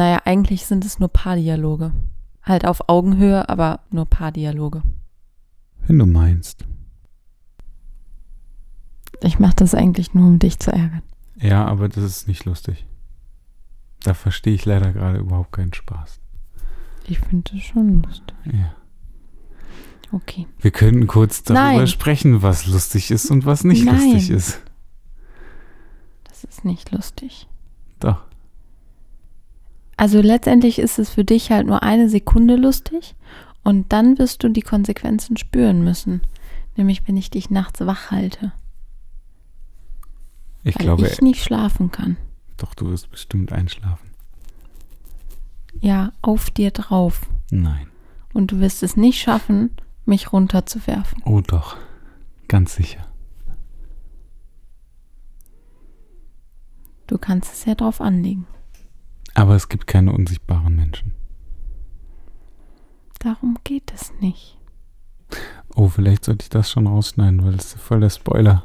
Naja, eigentlich sind es nur Paardialoge. Halt auf Augenhöhe, aber nur Paardialoge. Wenn du meinst. Ich mache das eigentlich nur, um dich zu ärgern. Ja, aber das ist nicht lustig. Da verstehe ich leider gerade überhaupt keinen Spaß. Ich finde das schon lustig. Ja. Okay. Wir könnten kurz darüber Nein. sprechen, was lustig ist und was nicht Nein. lustig ist. Das ist nicht lustig. Doch. Also letztendlich ist es für dich halt nur eine Sekunde lustig und dann wirst du die Konsequenzen spüren müssen. Nämlich, wenn ich dich nachts wach halte. Ich weil glaube, ich nicht schlafen kann. doch, du wirst bestimmt einschlafen. Ja, auf dir drauf. Nein. Und du wirst es nicht schaffen, mich runterzuwerfen. Oh doch. Ganz sicher. Du kannst es ja drauf anlegen. Aber es gibt keine unsichtbaren Menschen. Darum geht es nicht. Oh, vielleicht sollte ich das schon rausschneiden, weil das ist voll der Spoiler.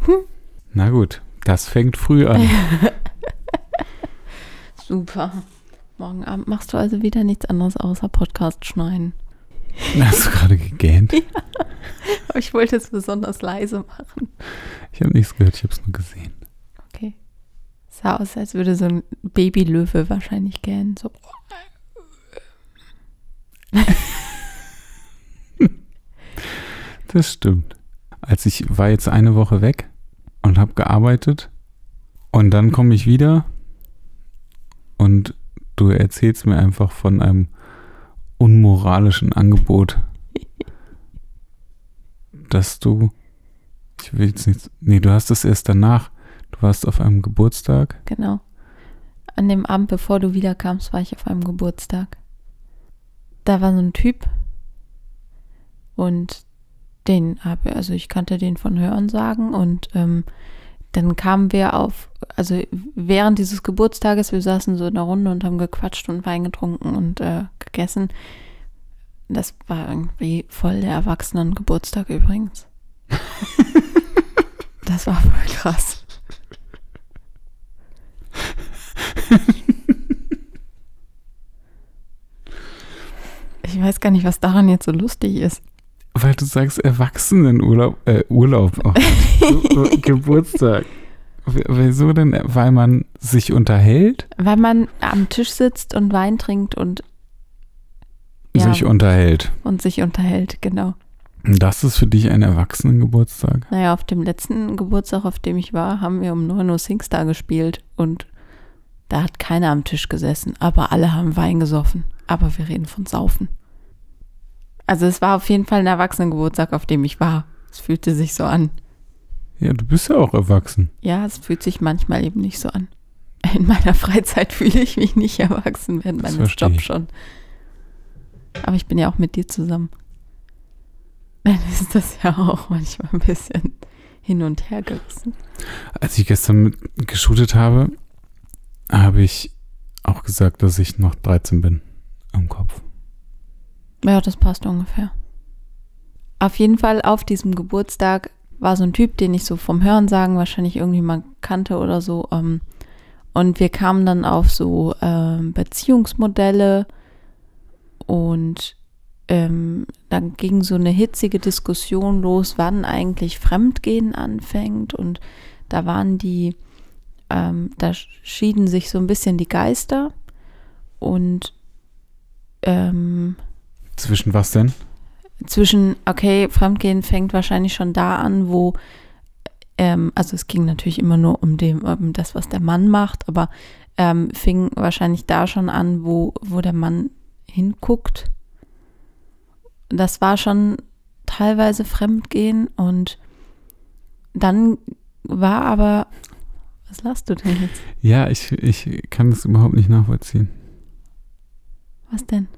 Hm. Na gut, das fängt früh an. Super. Morgen Abend machst du also wieder nichts anderes außer Podcast schneiden. Hast du gerade gegähnt? Aber ich wollte es besonders leise machen. Ich habe nichts gehört, ich habe es nur gesehen. Sah aus, als würde so ein Babylöwe wahrscheinlich gähnen. So. Das stimmt. Als ich war jetzt eine Woche weg und habe gearbeitet und dann komme ich wieder und du erzählst mir einfach von einem unmoralischen Angebot, dass du, ich will jetzt nicht, nee, du hast es erst danach, du warst auf einem Geburtstag. Genau. An dem Abend, bevor du wiederkamst, war ich auf einem Geburtstag. Da war so ein Typ und den habe, also ich kannte den von Hören sagen und ähm, dann kamen wir auf, also während dieses Geburtstages, wir saßen so in der Runde und haben gequatscht und Wein getrunken und äh, gegessen. Das war irgendwie voll der Erwachsenen-Geburtstag übrigens. das war voll krass. Ich weiß gar nicht, was daran jetzt so lustig ist. Weil du sagst Erwachsenenurlaub, äh, Urlaub, oh, Ge- Geburtstag. Wieso denn? Weil man sich unterhält? Weil man am Tisch sitzt und Wein trinkt und, Ja. Sich unterhält. und sich unterhält, genau. Das ist für dich ein Erwachsenengeburtstag? Naja, auf dem letzten Geburtstag, auf dem ich war, haben wir um 9 Uhr Singstar gespielt und da hat keiner am Tisch gesessen, aber alle haben Wein gesoffen. Aber wir reden von Saufen. Also es war auf jeden Fall ein Erwachsenengeburtstag, auf dem ich war. Es fühlte sich so an. Ja, du bist ja auch erwachsen. Ja, es fühlt sich manchmal eben nicht so an. In meiner Freizeit fühle ich mich nicht erwachsen, während Das meines Jobs schon. Aber ich bin ja auch mit dir zusammen. Dann ist das ja auch manchmal ein bisschen hin und her gerissen. Als ich gestern mit geshootet habe, habe ich auch gesagt, dass ich noch 13 bin am Kopf. Ja, das passt ungefähr. Auf jeden Fall auf diesem Geburtstag war so ein Typ, den ich so vom Hören sagen wahrscheinlich irgendwie mal kannte oder so. Ähm, und wir kamen dann auf so ähm, Beziehungsmodelle und ähm, dann ging so eine hitzige Diskussion los, wann eigentlich Fremdgehen anfängt. Und da waren die, ähm, da schieden sich so ein bisschen die Geister und ähm, Zwischen was denn? zwischen, okay, Fremdgehen fängt wahrscheinlich schon da an, wo, ähm, also es ging natürlich immer nur um, dem, um das, was der Mann macht, aber ähm, fing wahrscheinlich da schon an, wo, wo der Mann hinguckt. Das war schon teilweise Fremdgehen und dann war aber, was lachst du denn jetzt? Ja, ich, ich kann das überhaupt nicht nachvollziehen. Was denn?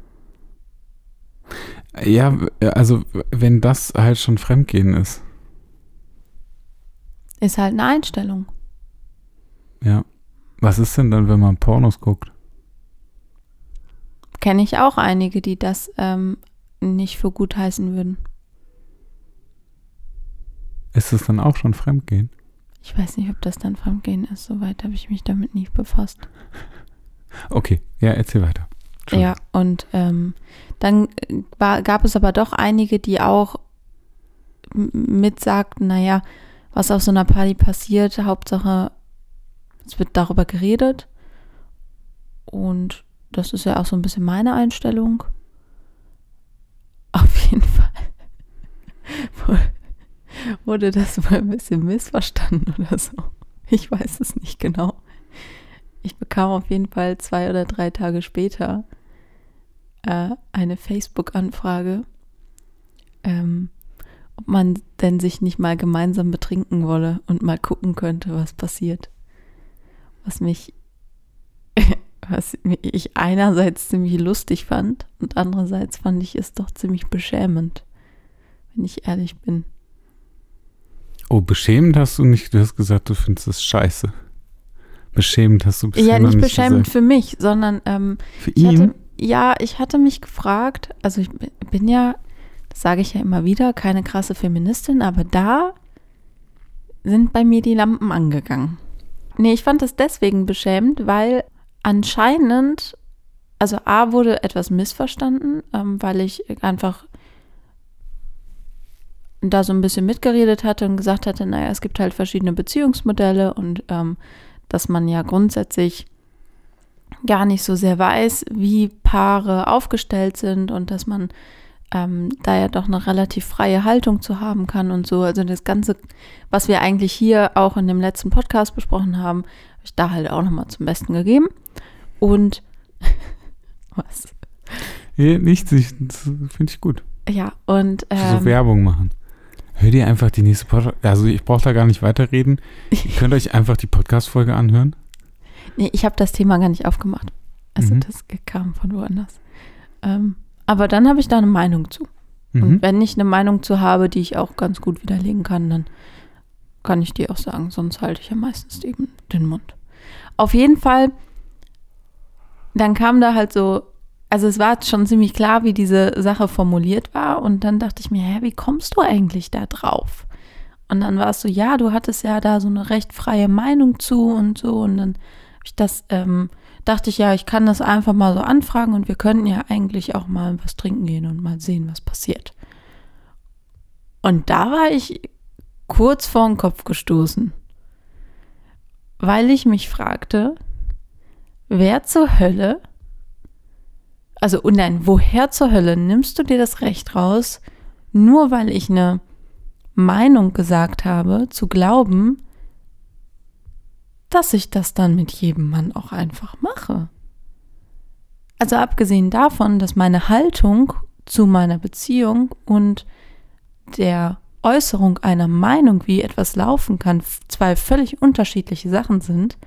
Ja, also wenn das halt schon Fremdgehen ist. Ist halt eine Einstellung. Ja. Was ist denn dann, wenn man Pornos guckt? Kenne ich auch einige, die das ähm, nicht für gut heißen würden. Ist es dann auch schon Fremdgehen? Ich weiß nicht, ob das dann Fremdgehen ist. Soweit habe ich mich damit nicht befasst. Okay, ja, erzähl weiter. Ja, und ähm, dann war, gab es aber doch einige, die auch mitsagten, naja, was auf so einer Party passiert, Hauptsache, es wird darüber geredet. Und das ist ja auch so ein bisschen meine Einstellung. Auf jeden Fall wurde das wohl ein bisschen missverstanden oder so. Ich weiß es nicht genau. Ich bekam auf jeden Fall zwei oder drei Tage später äh, eine Facebook-Anfrage, ähm, ob man denn sich nicht mal gemeinsam betrinken wolle und mal gucken könnte, was passiert. Was mich, was ich einerseits ziemlich lustig fand und andererseits fand ich es doch ziemlich beschämend, wenn ich ehrlich bin. Oh, beschämend hast du nicht, du hast gesagt, du findest es scheiße. Beschämend hast du bisher Ja, nicht nicht beschämend gesagt. für mich, sondern ähm, Für ihn? hatte, ja, ich hatte mich gefragt, also ich bin ja, sage ich ja immer wieder, keine krasse Feministin, aber da sind bei mir die Lampen angegangen. Nee, ich fand das deswegen beschämend, weil anscheinend, also A wurde etwas missverstanden, ähm, weil ich einfach da so ein bisschen mitgeredet hatte und gesagt hatte, naja, es gibt halt verschiedene Beziehungsmodelle und ähm, dass man ja grundsätzlich gar nicht so sehr weiß, wie Paare aufgestellt sind und dass man ähm, da ja doch eine relativ freie Haltung zu haben kann und so. Also das Ganze, was wir eigentlich hier auch in dem letzten Podcast besprochen haben, habe ich da halt auch nochmal zum Besten gegeben. Und was? Ja, nichts, finde ich gut. Ja, und so ähm, Werbung machen. Hör dir einfach die nächste Podcast. Also ich brauche da gar nicht weiterreden. Ihr könnt euch einfach die Podcast-Folge anhören. Nee, ich habe das Thema gar nicht aufgemacht. Also Mhm. das kam von woanders. Ähm, aber dann habe ich da eine Meinung zu. Mhm. Und wenn ich eine Meinung zu habe, die ich auch ganz gut widerlegen kann, dann kann ich die auch sagen. Sonst halte ich ja meistens eben den Mund. Auf jeden Fall, dann kam da halt so, also es war schon ziemlich klar, wie diese Sache formuliert war. Und dann dachte ich mir, hä, wie kommst du eigentlich da drauf? Und dann war es so, ja, du hattest ja da so eine recht freie Meinung zu und so. Und dann ich das, ähm, dachte ich, ja, ich kann das einfach mal so anfragen und wir könnten ja eigentlich auch mal was trinken gehen und mal sehen, was passiert. Und da war ich kurz vor den Kopf gestoßen, weil ich mich fragte, wer zur Hölle, also und nein, woher zur Hölle nimmst du dir das Recht raus, nur weil ich eine Meinung gesagt habe, zu glauben, dass ich das dann mit jedem Mann auch einfach mache. Also abgesehen davon, dass meine Haltung zu meiner Beziehung und der Äußerung einer Meinung, wie etwas laufen kann, zwei völlig unterschiedliche Sachen sind,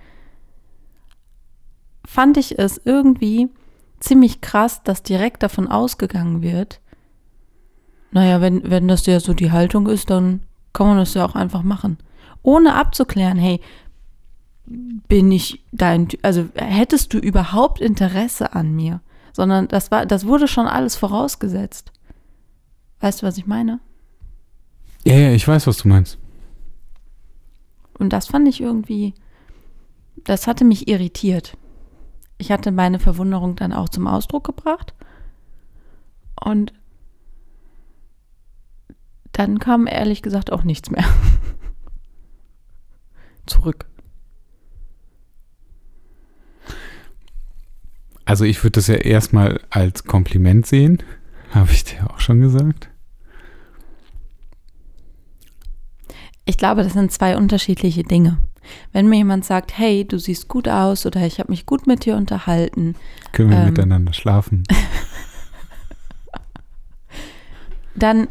fand ich es irgendwie ziemlich krass, dass direkt davon ausgegangen wird, naja, wenn, wenn das ja so die Haltung ist, dann kann man das ja auch einfach machen. Ohne abzuklären, hey, bin ich dein, also hättest du überhaupt Interesse an mir? Sondern das war, das wurde schon alles vorausgesetzt. Weißt du, was ich meine? Ja, ja, ich weiß, was du meinst. Und das fand ich irgendwie, das hatte mich irritiert. Ich hatte meine Verwunderung dann auch zum Ausdruck gebracht. Und dann kam ehrlich gesagt auch nichts mehr. Zurück. Also ich würde das ja erstmal als Kompliment sehen. Habe ich dir auch schon gesagt. Ich glaube, das sind zwei unterschiedliche Dinge. Wenn mir jemand sagt, hey, du siehst gut aus oder ich habe mich gut mit dir unterhalten, Können wir Ähm. miteinander schlafen? dann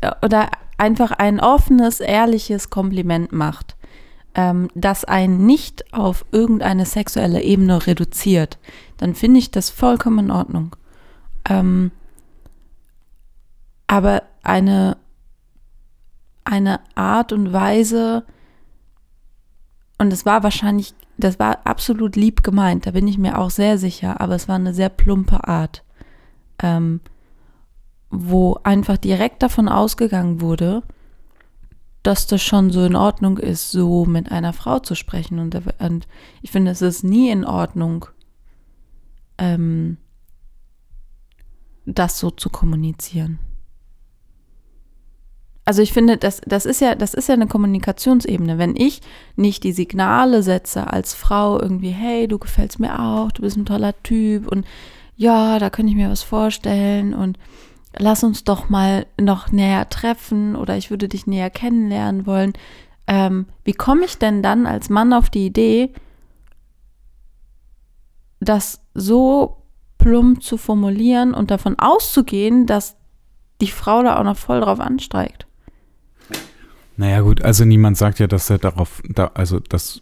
äh, oder einfach ein offenes, ehrliches Kompliment macht, ähm, das einen nicht auf irgendeine sexuelle Ebene reduziert, dann finde ich das vollkommen in Ordnung. Ähm, aber eine, eine Art und Weise, und es war wahrscheinlich, das war absolut lieb gemeint, da bin ich mir auch sehr sicher, aber es war eine sehr plumpe Art. Ähm, wo einfach direkt davon ausgegangen wurde, dass das schon so in Ordnung ist, so mit einer Frau zu sprechen. Und, und ich finde, es ist nie in Ordnung, ähm, das so zu kommunizieren. Also ich finde, das, das, ist ja, das ist ja eine Kommunikationsebene. Wenn ich nicht die Signale setze als Frau irgendwie, hey, du gefällst mir auch, du bist ein toller Typ und ja, da könnte ich mir was vorstellen und lass uns doch mal noch näher treffen oder ich würde dich näher kennenlernen wollen. Ähm, wie komme ich denn dann als Mann auf die Idee, das so plump zu formulieren und davon auszugehen, dass die Frau da auch noch voll drauf ansteigt? Naja, gut, also niemand sagt ja, dass er darauf, da, also dass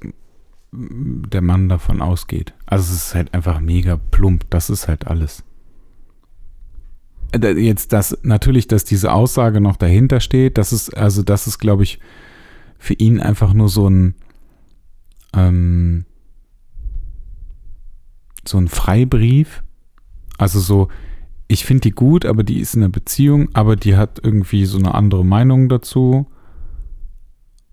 der Mann davon ausgeht. Also es ist halt einfach mega plump, das ist halt alles. Jetzt das, natürlich, dass diese Aussage noch dahinter steht, das ist, also das ist, glaube ich, für ihn einfach nur so ein, ähm, so ein Freibrief. Also so, ich finde die gut, aber die ist in einer Beziehung, aber die hat irgendwie so eine andere Meinung dazu.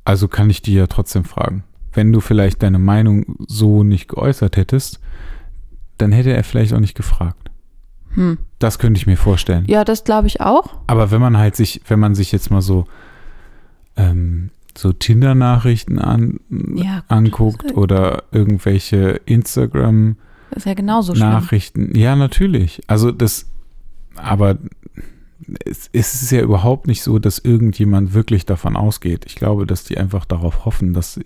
Also kann ich die ja trotzdem fragen. Wenn du vielleicht deine Meinung so nicht geäußert hättest, dann hätte er vielleicht auch nicht gefragt. Hm. Das könnte ich mir vorstellen. Ja, das glaube ich auch. Aber wenn man halt sich, wenn man sich jetzt mal so ähm, so Tinder-Nachrichten an, ja, anguckt oder irgendwelche Instagram ja Nachrichten, ja natürlich. Also das, aber es, ist ja überhaupt nicht so, dass irgendjemand wirklich davon ausgeht. Ich glaube, dass die einfach darauf hoffen, dass sie,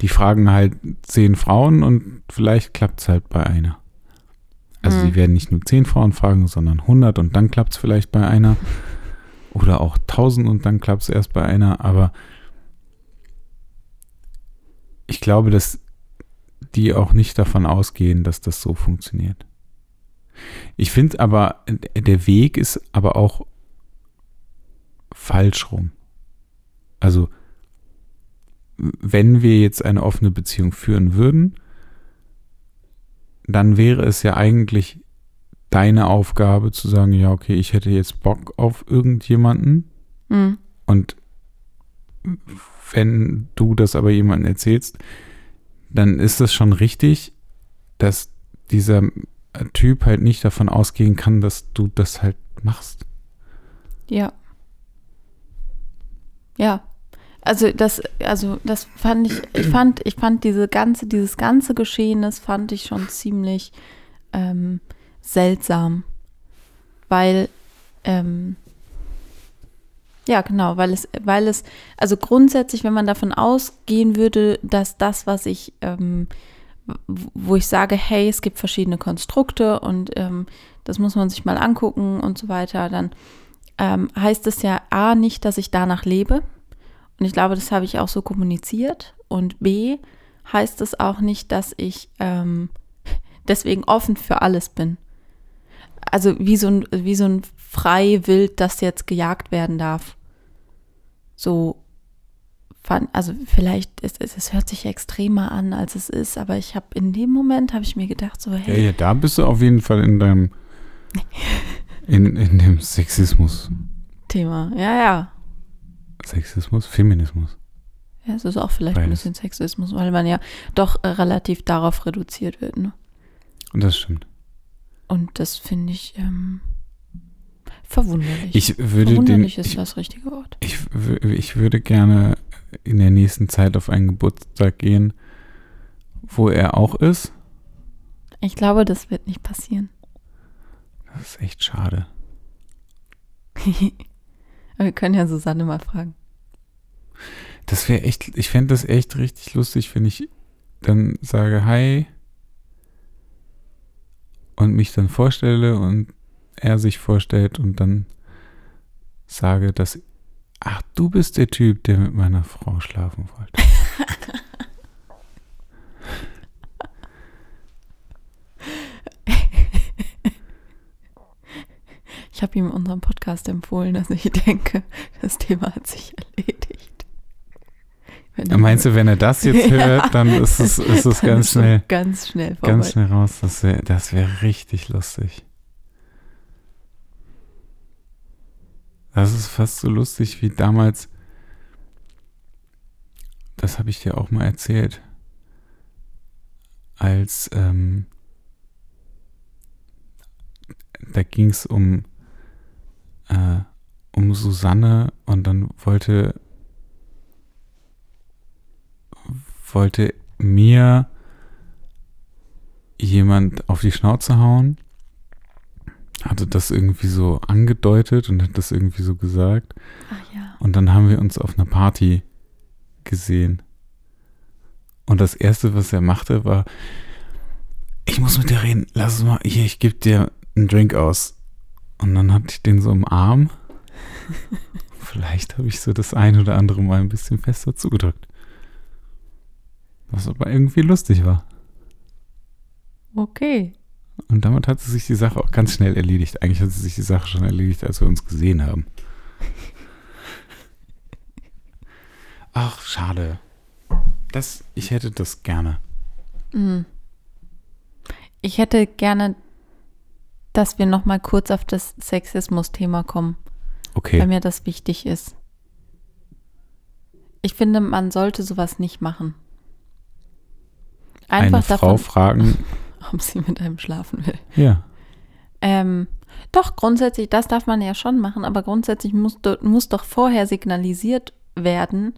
die fragen halt zehn Frauen und vielleicht klappt es halt bei einer. Also mhm. sie werden nicht nur zehn Frauen fragen, sondern hundert und dann klappt es vielleicht bei einer. Oder auch tausend und dann klappt es erst bei einer. Aber ich glaube, dass die auch nicht davon ausgehen, dass das so funktioniert. Ich finde aber, der Weg ist aber auch falsch rum. Also, wenn wir jetzt eine offene Beziehung führen würden, dann wäre es ja eigentlich deine Aufgabe zu sagen, ja, okay, ich hätte jetzt Bock auf irgendjemanden. Mhm. Und wenn du das aber jemandem erzählst, dann ist es schon richtig, dass dieser Typ halt nicht davon ausgehen kann, dass du das halt machst. Ja. Ja. Also das, also das fand ich, ich fand, ich fand diese ganze, dieses ganze Geschehen, das fand ich schon ziemlich ähm, seltsam. Weil, ähm, ja, genau, weil es, weil es, also grundsätzlich, wenn man davon ausgehen würde, dass das, was ich ähm, wo ich sage, hey, es gibt verschiedene Konstrukte und ähm, das muss man sich mal angucken und so weiter, dann ähm, heißt es ja A nicht, dass ich danach lebe. Und ich glaube, das habe ich auch so kommuniziert. Und B heißt es auch nicht, dass ich ähm, deswegen offen für alles bin. Also wie so ein, wie so ein Freiwild, das jetzt gejagt werden darf. So fand, also vielleicht, ist, es, es hört sich extremer an, als es ist, aber ich habe in dem Moment, habe ich mir gedacht, so, hey. Ja, ja, da bist du auf jeden Fall in deinem, in, in dem Sexismus. Thema, ja, ja. Sexismus, Feminismus. Ja, es ist auch vielleicht Beides. ein bisschen Sexismus, weil man ja doch äh, relativ darauf reduziert wird, ne? Und das stimmt. Und das finde ich, ähm, Verwunderlich. Ich würde Verwunderlich den, ist ich, das richtige Wort. Ich, ich würde gerne in der nächsten Zeit auf einen Geburtstag gehen, wo er auch ist. Ich glaube, das wird nicht passieren. Das ist echt schade. wir können ja Susanne mal fragen. Das wäre echt, ich fände das echt richtig lustig, wenn ich dann sage Hi und mich dann vorstelle und er sich vorstellt und dann sage, dass, ach, du bist der Typ, der mit meiner Frau schlafen wollte. Ich habe ihm unseren Podcast empfohlen, dass ich denke, das Thema hat sich erledigt. Meinst du, wenn er das jetzt hört, dann ist es, ist es ganz schnell, ganz schnell, vorbei. ganz schnell raus. Das wäre wär richtig lustig. Das ist fast so lustig wie damals. Das habe ich dir auch mal erzählt. Als ähm, da ging es um, äh, um Susanne und dann wollte, wollte mir jemand auf die Schnauze hauen, hatte das irgendwie so angedeutet und hat das irgendwie so gesagt. Ach ja. Und dann haben wir uns auf einer Party gesehen. Und das Erste, was er machte, war, ich muss mit dir reden, lass es mal, hier, ich gebe dir einen Drink aus. Und dann hatte ich den so im Arm. Vielleicht habe ich so das ein oder andere Mal ein bisschen fester zugedrückt. Was aber irgendwie lustig war. Okay. Und damit hat sich die Sache auch ganz schnell erledigt. Eigentlich hat sich die Sache schon erledigt, als wir uns gesehen haben. Ach, schade. Das, ich hätte das gerne. Mhm. Ich hätte gerne, dass wir noch mal kurz auf das Sexismus-Thema kommen, Okay. weil mir das wichtig ist. Ich finde, man sollte sowas nicht machen. Einfach Eine Frau davon, fragen, ob sie mit einem schlafen will. ja. Ähm, doch, grundsätzlich, das darf man ja schon machen, aber grundsätzlich muss, muss doch vorher signalisiert werden,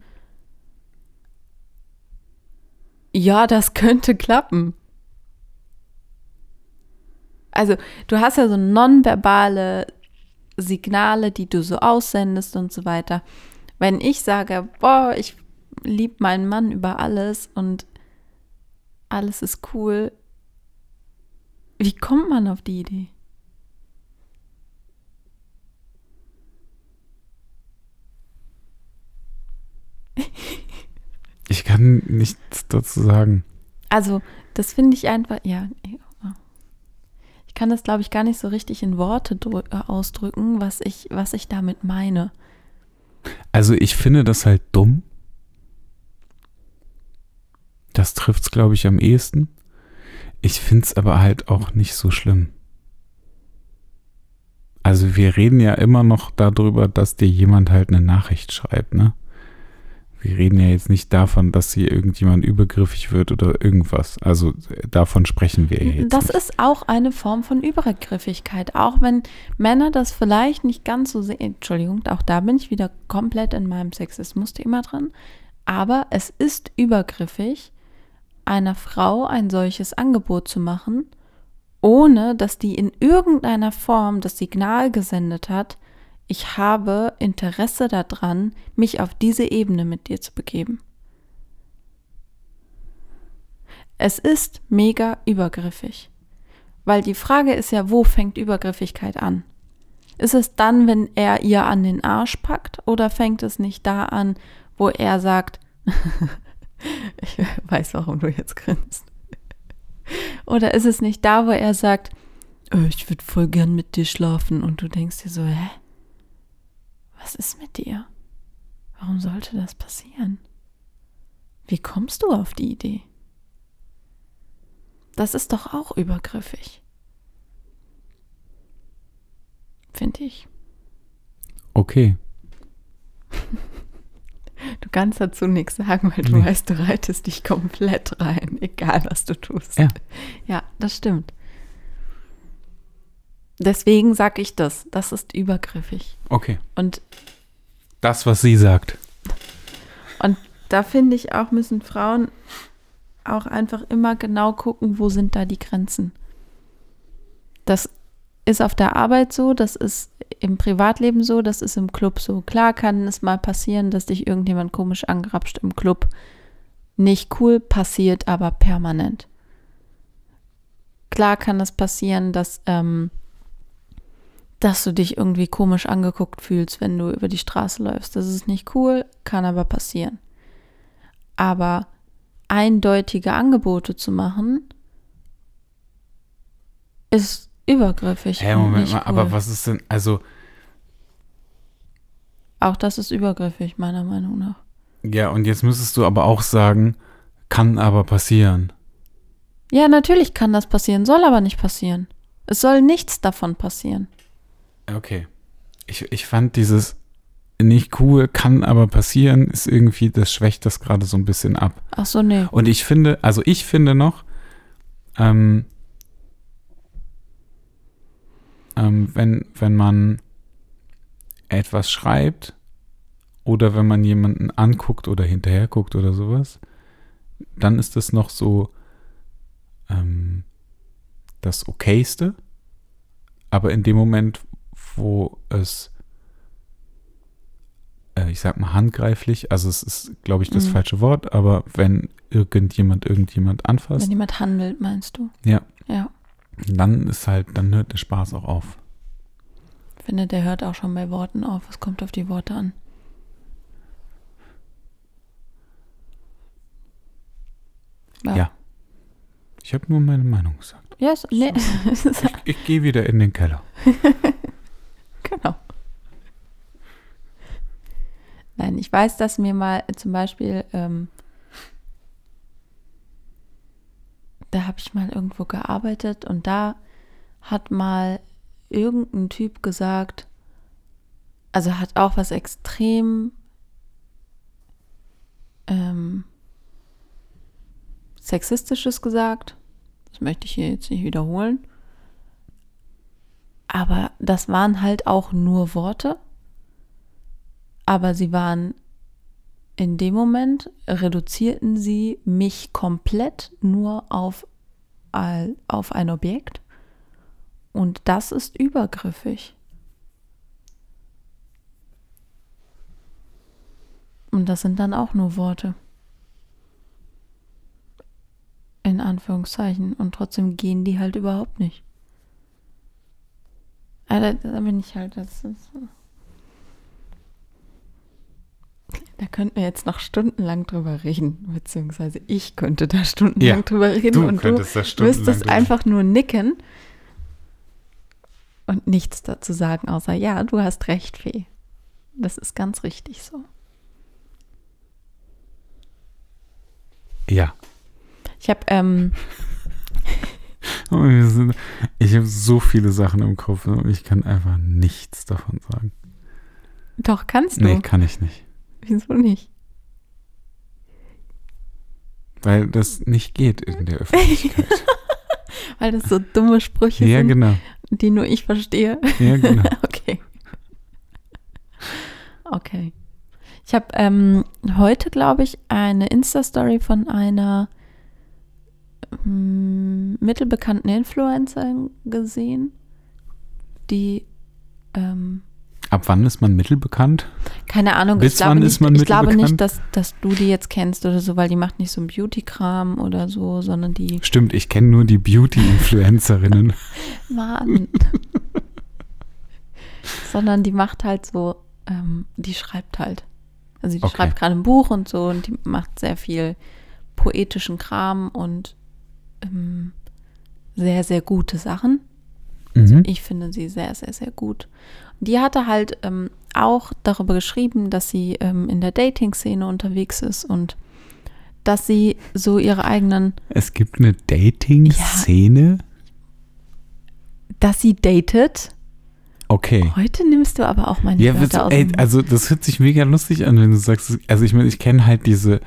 ja, das könnte klappen. Also, du hast ja so nonverbale Signale, die du so aussendest und so weiter. Wenn ich sage, boah, ich liebe meinen Mann über alles und alles ist cool, wie kommt man auf die Idee? Ich kann nichts dazu sagen. Also, das finde ich einfach, ja. Ich kann das, glaube ich, gar nicht so richtig in Worte äh, ausdrücken, was ich, was ich damit meine. Also ich finde das halt dumm. Das trifft es, glaube ich, am ehesten. Ich finde es aber halt auch nicht so schlimm. Also wir reden ja immer noch darüber, dass dir jemand halt eine Nachricht schreibt, ne? Wir reden ja jetzt nicht davon, dass hier irgendjemand übergriffig wird oder irgendwas. Also äh, davon sprechen wir ja jetzt. Das nicht. ist auch eine Form von Übergriffigkeit, auch wenn Männer das vielleicht nicht ganz so sehen. Entschuldigung, auch da bin ich wieder komplett in meinem Sexismus-Thema drin. Aber es ist übergriffig, einer Frau ein solches Angebot zu machen, ohne dass die in irgendeiner Form das Signal gesendet hat, ich habe Interesse daran, mich auf diese Ebene mit dir zu begeben. Es ist mega übergriffig. Weil die Frage ist ja, wo fängt Übergriffigkeit an? Ist es dann, wenn er ihr an den Arsch packt oder fängt es nicht da an, wo er sagt, ich weiß, warum du jetzt grinst. Oder ist es nicht da, wo er sagt, "Äh, ich würde voll gern mit dir schlafen und du denkst dir so, hä? Was ist mit dir? Warum sollte das passieren? Wie kommst du auf die Idee? Das ist doch auch übergriffig. Finde ich. Okay. Du kannst dazu nichts sagen, weil du Nee. weißt, du reitest dich komplett rein, egal was du tust. Ja. Ja, das stimmt. Deswegen sage ich das. Das ist übergriffig. Okay. Und, Das, was sie sagt. und da finde ich auch, müssen Frauen auch einfach immer genau gucken, wo sind da die Grenzen. Das ist auf der Arbeit so, das ist im Privatleben so, das ist im Club so. Klar kann es mal passieren, dass dich irgendjemand komisch angrapscht im Club. Nicht cool, passiert aber permanent. Klar kann es passieren, dass, ähm, dass du dich irgendwie komisch angeguckt fühlst, wenn du über die Straße läufst. Das ist nicht cool, kann aber passieren. Aber eindeutige Angebote zu machen, ist übergriffig. Hä, und Moment mal, cool. aber was ist denn, also, Auch das ist übergriffig, meiner Meinung nach. ja, und jetzt müsstest du aber auch sagen, kann aber passieren. Ja, natürlich kann das passieren, soll aber nicht passieren. Es soll nichts davon passieren. Okay. Ich, ich fand dieses nicht cool, kann aber passieren, ist irgendwie, das schwächt das gerade so ein bisschen ab. Ach so, nee. Und ich finde, also ich finde noch, ähm, ähm, wenn, wenn man etwas schreibt oder wenn man jemanden anguckt oder hinterher guckt oder sowas, dann ist das noch so ähm, das Okayste. Aber in dem Moment, wo es, äh, ich sag mal, handgreiflich, also es ist, glaube ich, das Mhm. falsche Wort, aber wenn irgendjemand irgendjemand anfasst, Wenn jemand handelt, meinst du? ja, Ja. Dann ist halt, dann hört der Spaß auch auf. Ich finde, der hört auch schon bei Worten auf. Es kommt auf die Worte an. Ja. Ich habe nur meine Meinung gesagt. Ja, ist, nee. Ich gehe wieder in den Keller. genau. Nein, ich weiß, dass mir mal zum Beispiel, ähm, da habe ich mal irgendwo gearbeitet und da hat mal irgendein Typ gesagt, also hat auch was extrem ähm, sexistisches gesagt. Das möchte ich hier jetzt nicht wiederholen. Aber das waren halt auch nur Worte. Aber sie waren in dem Moment, reduzierten sie mich komplett nur auf, auf ein Objekt. Und das ist übergriffig. Und das sind dann auch nur Worte. In Anführungszeichen. Und trotzdem gehen die halt überhaupt nicht. Also, da bin ich halt. Das ist, da könnten wir jetzt noch stundenlang drüber reden. Beziehungsweise ich könnte da stundenlang Ja, drüber reden. Du und du müsstest einfach nur nicken und nichts dazu sagen, außer ja, du hast recht, Fee. Das ist ganz richtig so. Ja. Ich habe, ähm, Ich habe so viele Sachen im Kopf und ich kann einfach nichts davon sagen. doch, kannst du. Nee, kann ich nicht. Wieso nicht? Weil das nicht geht in der Öffentlichkeit. Weil das so dumme Sprüche ja, sind, genau. die nur ich verstehe. Ja, genau. Okay. Okay. Ich habe ähm, heute, glaube ich, eine Insta-Story von einer ähm, mittelbekannten Influencerin gesehen, die, ähm, Ab wann ist man mittelbekannt? keine Ahnung, Bis ich glaube, wann nicht, ist man ich glaube nicht, mittelbekannt? dass, dass du die jetzt kennst oder so, weil die macht nicht so einen Beauty-Kram oder so, sondern die, Stimmt, ich kenne nur die Beauty-Influencerinnen. Mann. sondern die macht halt so, ähm, die schreibt halt. Also die Okay. schreibt gerade ein Buch und so und die macht sehr viel poetischen Kram und ähm, sehr, sehr gute Sachen. Mhm. Ich finde sie sehr, sehr, sehr gut. Die hatte halt ähm, auch darüber geschrieben, dass sie ähm, in der Dating-Szene unterwegs ist und dass sie so ihre eigenen, Es gibt eine Dating-Szene. dass sie datet. Okay. Heute nimmst du aber auch meine Ja, Wörter willst, aus ey, also das hört sich mega lustig an, wenn du sagst, also ich meine, ich kenne halt diese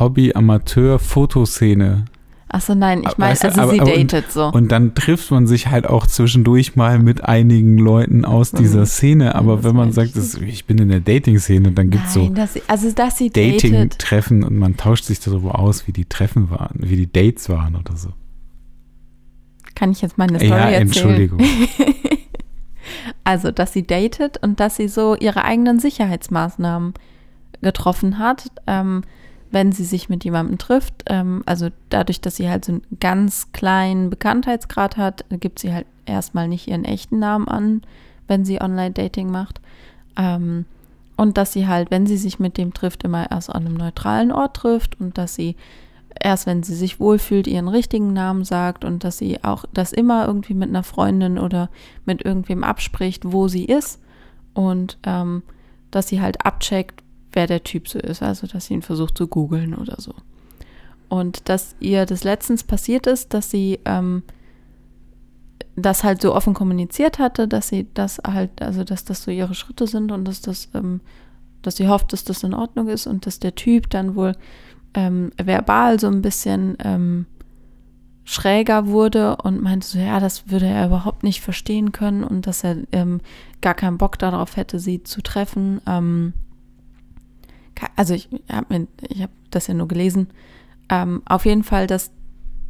Hobby-Amateur-Fotoszene. Achso, nein, ich meine, also sie aber und- datet so. Und dann trifft man sich halt auch zwischendurch mal mit einigen Leuten aus Mhm. dieser Szene. Aber das wenn man sagt, ich das, ich bin in der Dating-Szene, dann gibt es so dass sie, also dass sie datet. Dating-Treffen und man tauscht sich darüber aus, wie die Treffen waren, wie die Dates waren oder so. Kann ich jetzt meine Story ja, erzählen? Entschuldigung. Also, dass sie datet und dass sie so ihre eigenen Sicherheitsmaßnahmen getroffen hat, ähm, wenn sie sich mit jemandem trifft. Ähm, also dadurch, dass sie halt so einen ganz kleinen Bekanntheitsgrad hat, gibt sie halt erstmal nicht ihren echten Namen an, wenn sie Online-Dating macht. Ähm, und dass sie halt, wenn sie sich mit dem trifft, immer erst an einem neutralen Ort trifft und dass sie erst, wenn sie sich wohlfühlt, ihren richtigen Namen sagt und dass sie auch das immer irgendwie mit einer Freundin oder mit irgendwem abspricht, wo sie ist und ähm, dass sie halt abcheckt, wer der Typ so ist, also dass sie ihn versucht zu googeln oder so. Und dass ihr das letztens passiert ist, dass sie ähm, das halt so offen kommuniziert hatte, dass sie das halt, also dass das so ihre Schritte sind und dass das, ähm, dass sie hofft, dass das in Ordnung ist und dass der Typ dann wohl ähm, verbal so ein bisschen ähm, schräger wurde und meinte so, ja, das würde er überhaupt nicht verstehen können und dass er ähm, gar keinen Bock darauf hätte, sie zu treffen. Also ich habe hab das ja nur gelesen. Ähm, auf jeden Fall, dass,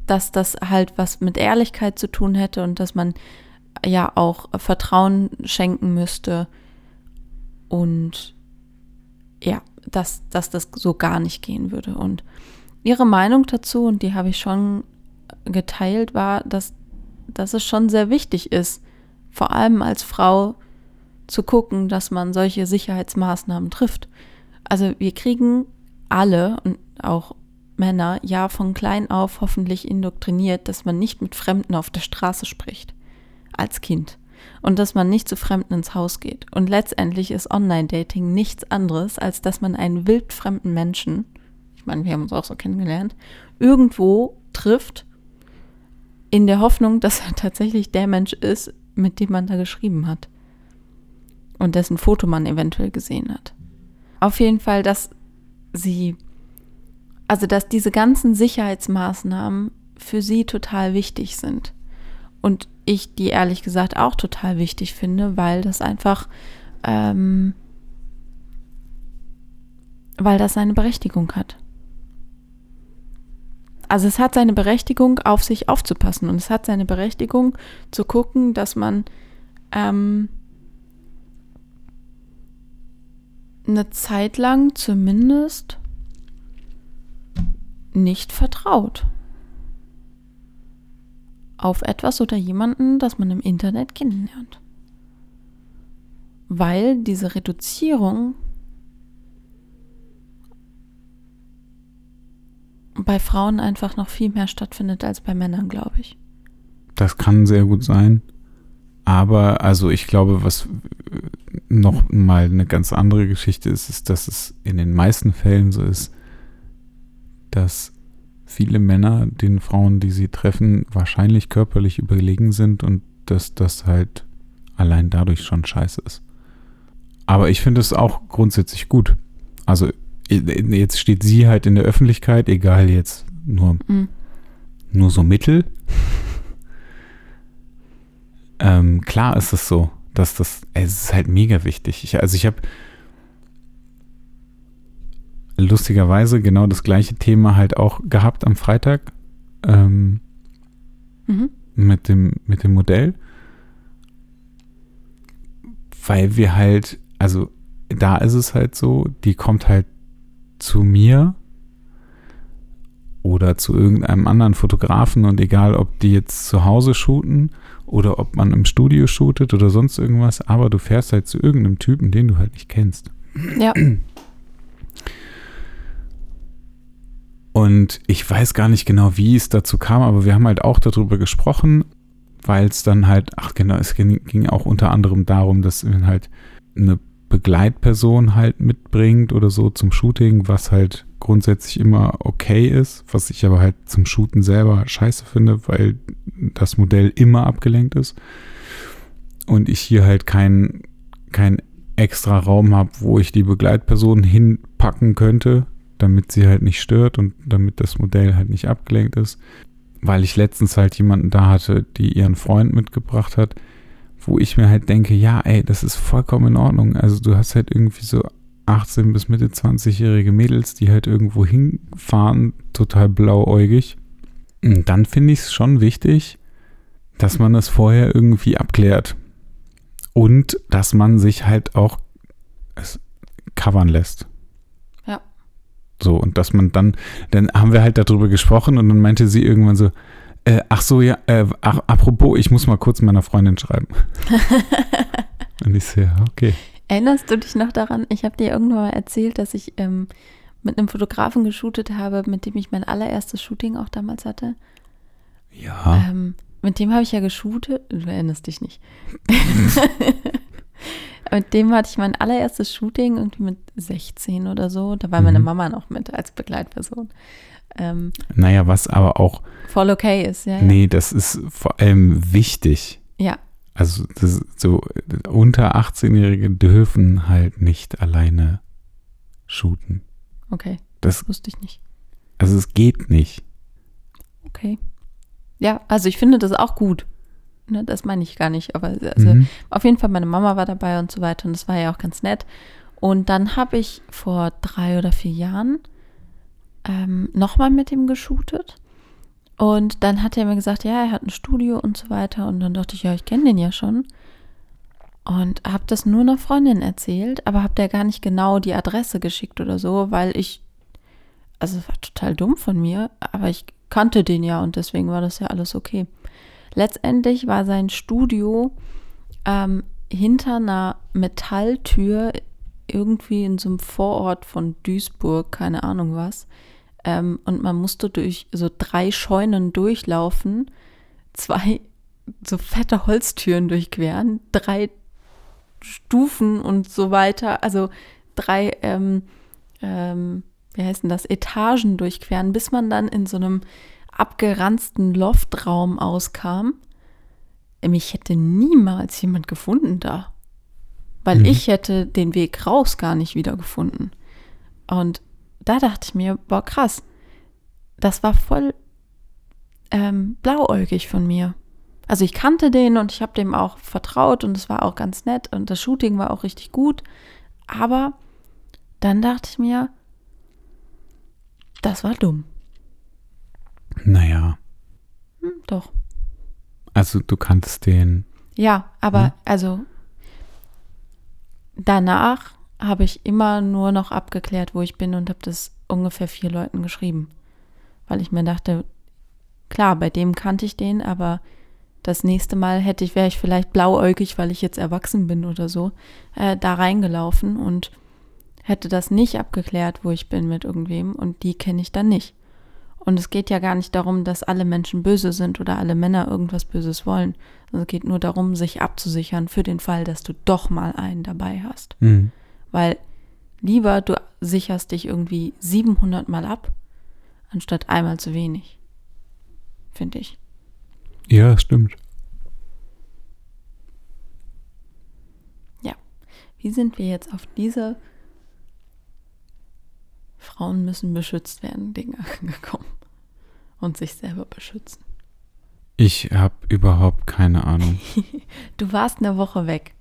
dass das halt was mit Ehrlichkeit zu tun hätte und dass man ja auch Vertrauen schenken müsste und ja, dass, dass das so gar nicht gehen würde. Und ihre Meinung dazu, und die habe ich schon geteilt, war, dass, dass es schon sehr wichtig ist, vor allem als Frau zu gucken, dass man solche Sicherheitsmaßnahmen trifft. Also wir kriegen alle und auch Männer ja von klein auf hoffentlich indoktriniert, dass man nicht mit Fremden auf der Straße spricht. Als Kind. Und dass man nicht zu Fremden ins Haus geht. Und letztendlich ist Online-Dating nichts anderes, als dass man einen wildfremden Menschen, ich meine, wir haben uns auch so kennengelernt, irgendwo trifft in der Hoffnung, dass er tatsächlich der Mensch ist, mit dem man da geschrieben hat. Und dessen Foto man eventuell gesehen hat. Auf jeden Fall, dass sie, also dass diese ganzen Sicherheitsmaßnahmen für sie total wichtig sind. Und ich die ehrlich gesagt auch total wichtig finde, weil das einfach, ähm, weil das seine Berechtigung hat. Also es hat seine Berechtigung, auf sich aufzupassen und es hat seine Berechtigung zu gucken, dass man ähm, eine Zeit lang zumindest nicht vertraut auf etwas oder jemanden, das man im Internet kennenlernt. Weil diese Reduzierung bei Frauen einfach noch viel mehr stattfindet als bei Männern, glaube ich. Das kann sehr gut sein. Aber also ich glaube, was noch mal eine ganz andere Geschichte ist, ist, dass es in den meisten Fällen so ist, dass viele Männer den Frauen, die sie treffen, wahrscheinlich körperlich überlegen sind und dass das halt allein dadurch schon scheiße ist. Aber ich finde es auch grundsätzlich gut. Also jetzt steht sie halt in der Öffentlichkeit, egal jetzt nur, mhm. nur so Mittel. Ähm, klar ist es so, dass das, es ist halt mega wichtig. Ich, also ich habe lustigerweise genau das gleiche Thema halt auch gehabt am Freitag ähm, mhm. mit, dem, mit dem Modell. Weil wir halt, also da ist es halt so, die kommt halt zu mir oder zu irgendeinem anderen Fotografen und egal, ob die jetzt zu Hause shooten oder ob man im Studio shootet oder sonst irgendwas, aber du fährst halt zu irgendeinem Typen, den du halt nicht kennst. Ja. Und ich weiß gar nicht genau, wie es dazu kam, aber wir haben halt auch darüber gesprochen, weil es dann halt, ach genau, es ging, ging auch unter anderem darum, dass wir halt eine Begleitperson halt mitbringt oder so zum Shooting, was halt grundsätzlich immer okay ist, was ich aber halt zum Shooten selber scheiße finde, weil das Modell immer abgelenkt ist und ich hier halt keinen kein extra Raum habe, wo ich die Begleitperson hinpacken könnte, damit sie halt nicht stört und damit das Modell halt nicht abgelenkt ist, weil ich letztens halt jemanden da hatte, die ihren Freund mitgebracht hat, wo ich mir halt denke, ja, ey, das ist vollkommen in Ordnung. Also du hast halt irgendwie so 18 bis Mitte 20-jährige Mädels, die halt irgendwo hinfahren, total blauäugig. Und dann finde ich es schon wichtig, dass man das vorher irgendwie abklärt. Und dass man sich halt auch es covern lässt. Ja. So, und dass man dann, dann haben wir halt darüber gesprochen und dann meinte sie irgendwann so, äh, ach so, ja, äh, ach, apropos, ich muss mal kurz meiner Freundin schreiben. Und ich so, ja, okay. Erinnerst du dich noch daran? Ich habe dir irgendwann mal erzählt, dass ich ähm, mit einem Fotografen geshootet habe, mit dem ich mein allererstes Shooting auch damals hatte. Ja. Ähm, mit dem habe ich ja geshootet. Du erinnerst dich nicht. mit dem hatte ich mein allererstes Shooting irgendwie mit 16 oder so. Da war mhm. meine Mama noch mit als Begleitperson. Ähm, naja, was aber auch voll okay ist, ja. Nee, das ist vor allem wichtig. Ja. Also so unter 18-Jährige dürfen halt nicht alleine shooten. Okay. Das wusste ich nicht. Also es geht nicht. Okay. Ja, also ich finde das auch gut. Ne, das meine ich gar nicht, aber also Mhm. auf jeden Fall meine Mama war dabei und so weiter und das war ja auch ganz nett. Und dann habe ich vor drei oder vier Jahren ähm, nochmal mit ihm geshootet. Und dann hat er mir gesagt, ja, er hat ein Studio und so weiter. Und dann dachte ich, ja, ich kenne den ja schon. Und habe das nur einer Freundin erzählt, aber habe der gar nicht genau die Adresse geschickt oder so, weil ich, also es war total dumm von mir, aber ich kannte den ja und deswegen war das ja alles okay. Letztendlich war sein Studio ähm, hinter einer Metalltür irgendwie in so einem Vorort von Duisburg, keine Ahnung was. Ähm, und man musste durch so drei Scheunen durchlaufen, zwei so fette Holztüren durchqueren, drei Stufen und so weiter, also drei, ähm, ähm, wie heißt denn das, Etagen durchqueren, bis man dann in so einem abgeranzten Loftraum auskam. Mich hätte niemals jemand gefunden da. Weil Mhm. ich hätte den Weg raus gar nicht wiedergefunden. Und da dachte ich mir, boah, krass, das war voll ähm, blauäugig von mir. Also ich kannte den und ich habe dem auch vertraut und es war auch ganz nett und das Shooting war auch richtig gut. Aber dann dachte ich mir, das war dumm. Naja, Hm, doch. also du kanntest den. Ja, aber Hm? also danach habe ich immer nur noch abgeklärt, wo ich bin und habe das ungefähr vier Leuten geschrieben. Weil ich mir dachte, klar, bei dem kannte ich den, aber das nächste Mal hätte ich, wäre ich vielleicht blauäugig, weil ich jetzt erwachsen bin oder so, äh, da reingelaufen und hätte das nicht abgeklärt, wo ich bin mit irgendwem und die kenne ich dann nicht. Und es geht ja gar nicht darum, dass alle Menschen böse sind oder alle Männer irgendwas Böses wollen. Es geht nur darum, sich abzusichern für den Fall, dass du doch mal einen dabei hast. Mhm. Weil lieber du sicherst dich irgendwie 700 Mal ab, anstatt einmal zu wenig. Finde ich. Ja, stimmt. Wie sind wir jetzt auf diese Frauen müssen beschützt werden Dinge gekommen und sich selber beschützen? Ich habe überhaupt keine Ahnung. Du warst eine Woche weg.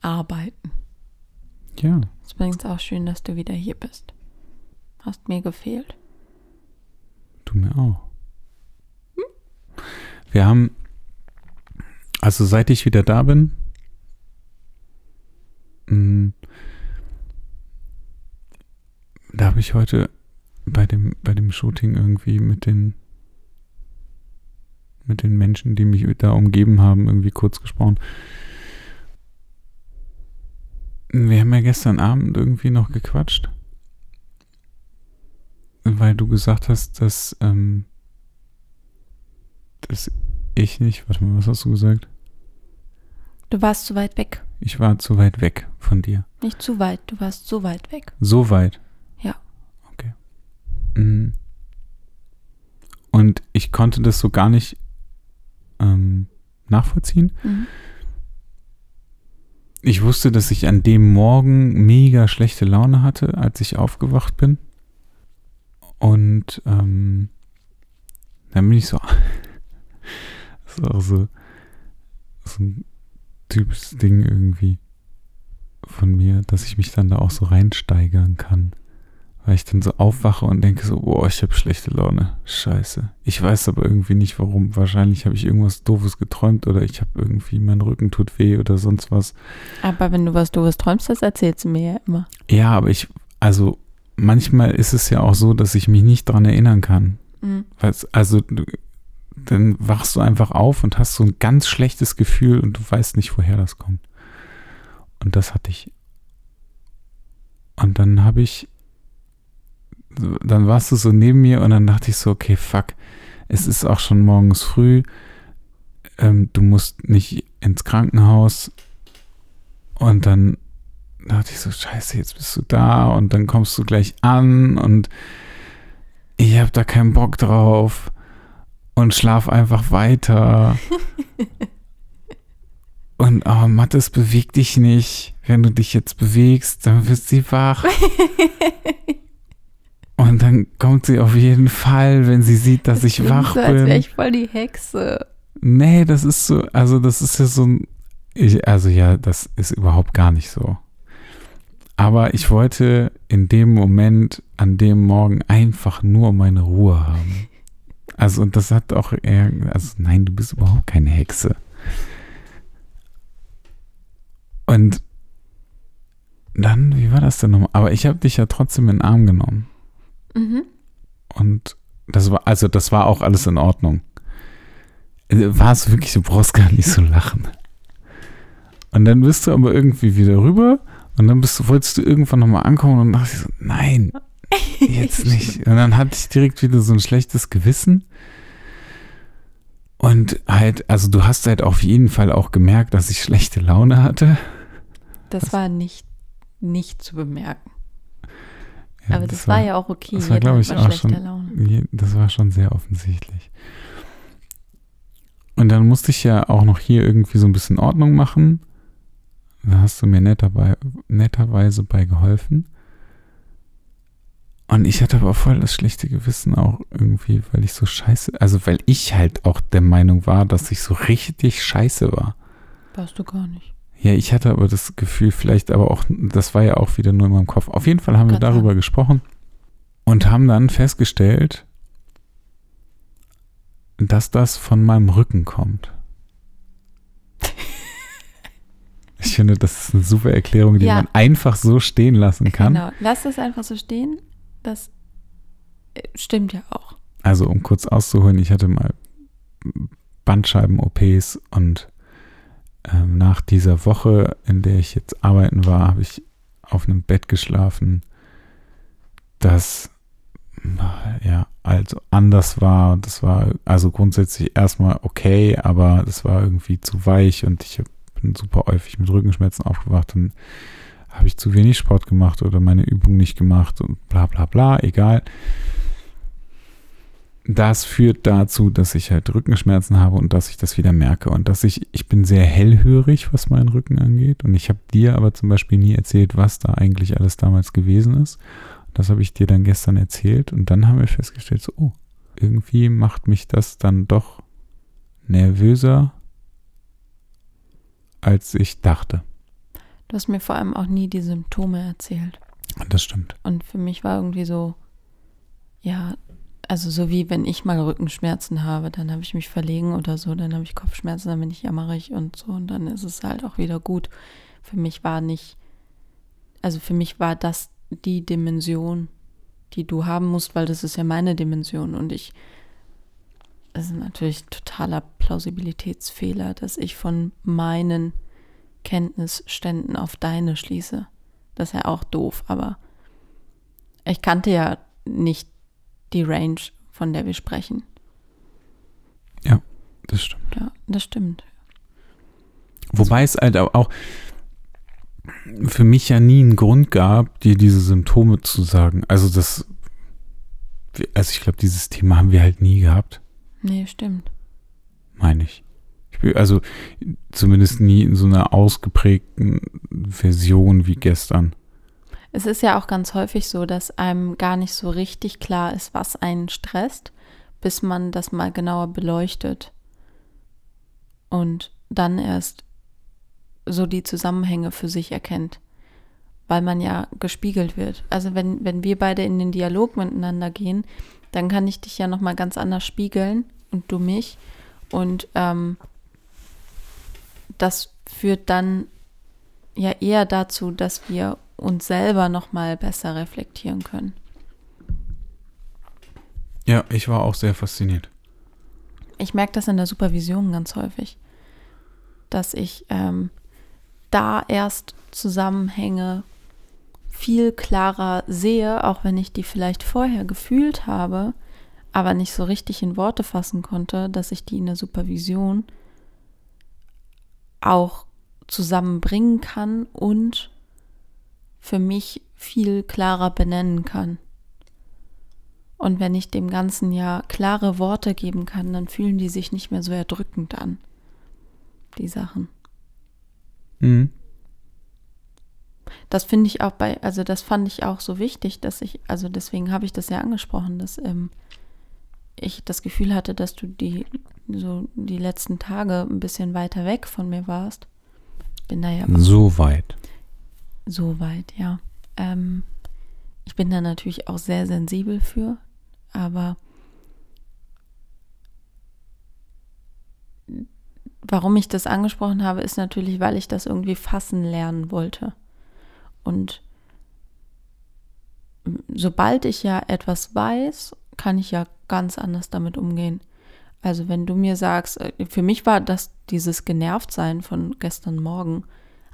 Arbeiten. Ja, Ist übrigens auch schön, dass du wieder hier bist. Hast mir gefehlt. du mir auch. Wir haben, also seit ich wieder da bin, mh, da habe ich heute bei dem, bei dem Shooting irgendwie mit den, mit den Menschen, die mich da umgeben haben, irgendwie kurz gesprochen. Wir haben ja gestern Abend irgendwie noch gequatscht, weil du gesagt hast, dass, ähm, dass ich nicht, warte mal, was hast du gesagt? Du warst zu weit weg. Ich war zu weit weg von dir. Nicht zu weit, du warst so weit weg. So weit. Ja. Okay. Mhm. Und ich konnte das so gar nicht ähm, nachvollziehen. Mhm. Ich wusste, dass ich an dem Morgen mega schlechte Laune hatte, als ich aufgewacht bin. Und ähm, dann bin ich so, das ist auch so, so ein typisches Ding irgendwie von mir, dass ich mich dann da auch so reinsteigern kann. Weil ich dann so aufwache und denke so, boah, ich habe schlechte Laune. Scheiße. Ich weiß aber irgendwie nicht warum. Wahrscheinlich habe ich irgendwas Doofes geträumt oder ich habe irgendwie, mein Rücken tut weh oder sonst was. Aber wenn du was Doofes träumst, das erzählst du mir ja immer. Ja, aber ich, also manchmal ist es ja auch so, dass ich mich nicht dran erinnern kann. Mhm. Also du- dann wachst du einfach auf und hast so ein ganz schlechtes Gefühl und du weißt nicht, woher das kommt. Und das hatte ich. Und dann habe ich, dann warst du so neben mir und dann dachte ich so, okay, fuck, es ist auch schon morgens früh, ähm, du musst nicht ins Krankenhaus. Und dann dachte ich so, scheiße, jetzt bist du da und dann kommst du gleich an und ich habe da keinen Bock drauf und schlaf einfach weiter. und oh, Mathis, beweg dich nicht. Wenn du dich jetzt bewegst, dann wird sie wach. Und dann kommt sie auf jeden Fall, wenn sie sieht, dass ich wach so, bin. Als wäre ich voll die Hexe. Nee, das ist so, also das ist ja so ein, ich, also ja, das ist überhaupt gar nicht so. Aber ich wollte in dem Moment, an dem Morgen einfach nur meine Ruhe haben. Also und das hat auch eher, also nein, du bist überhaupt keine Hexe. Und dann, wie war das denn nochmal? Aber ich habe dich ja trotzdem in den Arm genommen. Mhm. Und das war, also das war auch alles in Ordnung. War es wirklich, du brauchst gar nicht so lachen. Und dann bist du aber irgendwie wieder rüber und dann bist du, wolltest du irgendwann nochmal ankommen und dachte ich so, nein, jetzt nicht. Und dann hatte ich direkt wieder so ein schlechtes Gewissen. Und halt, also du hast halt auf jeden Fall auch gemerkt, dass ich schlechte Laune hatte. Das war nicht, nicht zu bemerken. Ja, Aber das, war, ja auch okay. das war, Jeder glaub hat ich, auch schon- Laune. Je- Das war schon sehr offensichtlich. Und dann musste ich ja auch noch hier irgendwie so ein bisschen Ordnung machen. Da hast du mir netterbei, netterweise bei geholfen. Und ich hatte aber voll das schlechte Gewissen auch irgendwie, weil ich so scheiße, also weil ich halt auch der Meinung war, dass ich so richtig scheiße war. Warst du gar nicht. Ja, ich hatte aber das Gefühl, vielleicht aber auch, das war ja auch wieder nur in meinem Kopf. Auf jeden Fall haben wir Gott sei darüber gesprochen und haben dann festgestellt, dass das von meinem Rücken kommt. Ich finde, das ist eine super Erklärung, die Ja. man einfach so stehen lassen kann. Genau. Lass das einfach so stehen. Das äh, stimmt ja auch. Also um kurz auszuholen, ich hatte mal Bandscheiben-OPs und ähm, nach dieser Woche, in der ich jetzt arbeiten war, habe ich auf einem Bett geschlafen, das ja, also anders war. Das war also grundsätzlich erstmal okay, aber das war irgendwie zu weich und ich bin super häufig mit Rückenschmerzen aufgewacht. Dann habe ich zu wenig Sport gemacht oder meine Übung nicht gemacht und bla bla bla, egal. Das führt dazu, dass ich halt Rückenschmerzen habe und dass ich das wieder merke und dass ich, ich bin sehr hellhörig, was meinen Rücken angeht und ich habe dir aber zum Beispiel nie erzählt, was da eigentlich alles damals gewesen ist. Das habe ich dir dann gestern erzählt und dann haben wir festgestellt, so, oh, irgendwie macht mich das dann doch nervöser, als ich dachte. Du hast mir vor allem auch nie die Symptome erzählt. Und das stimmt. Und für mich war irgendwie so, ja, also so wie wenn ich mal Rückenschmerzen habe, dann habe ich mich verlegen oder so, dann habe ich Kopfschmerzen, dann bin ich jammerig und so und dann ist es halt auch wieder gut. Für mich war nicht, also für mich war das die Dimension, die du haben musst, weil das ist ja meine Dimension und ich, das ist natürlich totaler Plausibilitätsfehler, dass ich von meinen Kenntnisständen auf deine schließe. Das ist ja auch doof, aber ich kannte ja nicht die Range, von der wir sprechen. Das stimmt. Ja, das stimmt. Wobei es halt auch auch für mich ja nie einen Grund gab, dir diese Symptome zu sagen. Also das, also ich glaube, dieses Thema haben wir halt nie gehabt, Nee, stimmt. meine ich. ich bin, also zumindest nie in so einer ausgeprägten Version wie gestern. Es ist ja auch ganz häufig so, dass einem gar nicht so richtig klar ist, was einen stresst, bis man das mal genauer beleuchtet. Und dann erst so die Zusammenhänge für sich erkennt. Weil man ja gespiegelt wird. Also wenn, wenn wir beide in den Dialog miteinander gehen, dann kann ich dich ja nochmal ganz anders spiegeln und du mich. Und ähm, das führt dann ja eher dazu, dass wir uns selber nochmal besser reflektieren können. Ja, ich war auch sehr fasziniert. Ich merke das in der Supervision ganz häufig, dass ich ähm, da erst Zusammenhänge viel klarer sehe, auch wenn ich die vielleicht vorher gefühlt habe, aber nicht so richtig in Worte fassen konnte, dass ich die in der Supervision auch zusammenbringen kann und für mich viel klarer benennen kann. Und wenn ich dem Ganzen ja klare Worte geben kann, dann fühlen die sich nicht mehr so erdrückend an. Die Sachen. Mhm. das finde ich auch bei, also das fand ich auch so wichtig, dass ich, also deswegen habe ich das ja angesprochen, dass ähm, ich das Gefühl hatte, dass du die so die letzten Tage ein bisschen weiter weg von mir warst. Bin da ja so weit. So weit, ja. Ähm, ich bin da natürlich auch sehr sensibel für, aber warum ich das angesprochen habe, ist natürlich, weil ich das irgendwie fassen lernen wollte. Und sobald ich ja etwas weiß, kann ich ja ganz anders damit umgehen. Also wenn du mir sagst, äh, für mich war das dieses Genervtsein von gestern Morgen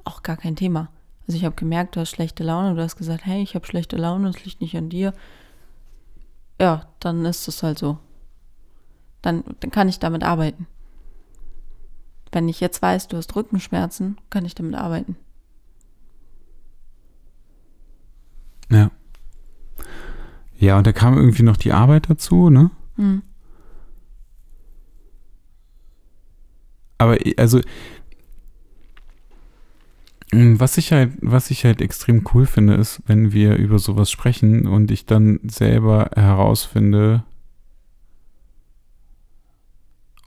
auch gar kein Thema. Also ich habe gemerkt, du hast schlechte Laune, du hast gesagt, hey, ich habe schlechte Laune, es liegt nicht an dir. Ja, dann ist es halt so. Dann, dann kann ich damit arbeiten. Wenn ich jetzt weiß, du hast Rückenschmerzen, kann ich damit arbeiten. Ja. Ja, und da kam irgendwie noch die Arbeit dazu, ne? Hm. Aber also, was ich halt, was ich halt extrem cool finde, ist, wenn wir über sowas sprechen und ich dann selber herausfinde,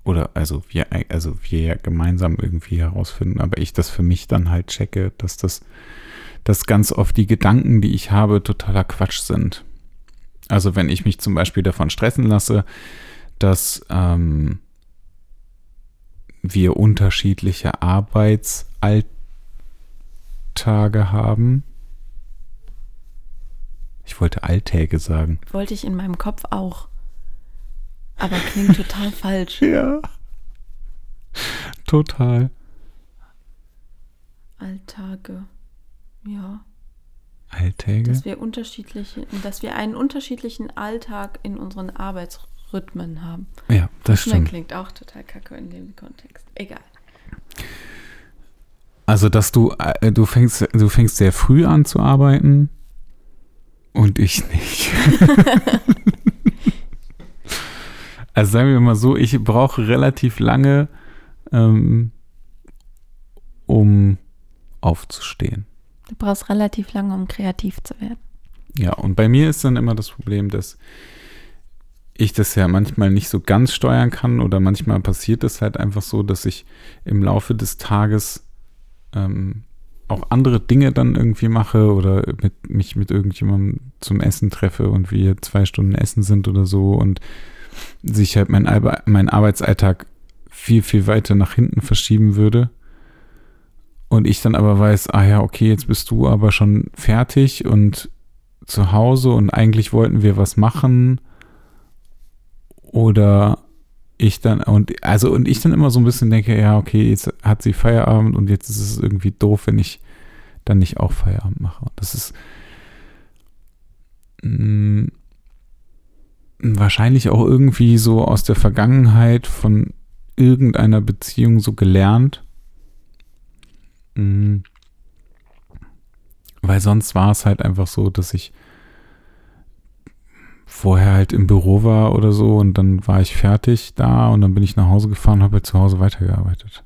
oder also wir, also wir ja gemeinsam irgendwie herausfinden, aber ich das für mich dann halt checke, dass das, dass ganz oft die Gedanken, die ich habe, totaler Quatsch sind. Also wenn ich mich zum Beispiel davon stressen lasse, dass ähm, wir unterschiedliche Arbeitsalltage haben. Ich wollte Alltäge sagen. Wollte ich in meinem Kopf auch. Aber klingt total falsch. Ja. Total. Alltage. Ja. Alltäge? Dass wir unterschiedliche, dass wir einen unterschiedlichen Alltag in unseren Arbeitsrhythmen haben. Ja, das Rhythmen stimmt. klingt auch total kacke in dem Kontext. Egal. Also, dass du, äh, du fängst, du fängst sehr früh an zu arbeiten und ich nicht. also sagen wir mal so, ich brauche relativ lange, ähm, um aufzustehen. Du brauchst relativ lange, um kreativ zu werden. Ja, und bei mir ist dann immer das Problem, dass ich das ja manchmal nicht so ganz steuern kann oder manchmal passiert es halt einfach so, dass ich im Laufe des Tages ähm, auch andere Dinge dann irgendwie mache oder mit, mich mit irgendjemandem zum Essen treffe und wir zwei Stunden essen sind oder so und sich halt mein, mein Arbeitsalltag viel, viel weiter nach hinten verschieben würde und ich dann aber weiß, ah ja, okay, jetzt bist du aber schon fertig und zu Hause und eigentlich wollten wir was machen. Oder ich dann, und also, und ich dann immer so ein bisschen denke, ja, okay, jetzt hat sie Feierabend und jetzt ist es irgendwie doof, wenn ich dann nicht auch Feierabend mache. Das ist mh, mm, wahrscheinlich auch irgendwie so aus der Vergangenheit von irgendeiner Beziehung so gelernt Mhm. Weil sonst war es halt einfach so, dass ich vorher halt im Büro war oder so und dann war ich fertig da und dann bin ich nach Hause gefahren und habe halt zu Hause weitergearbeitet.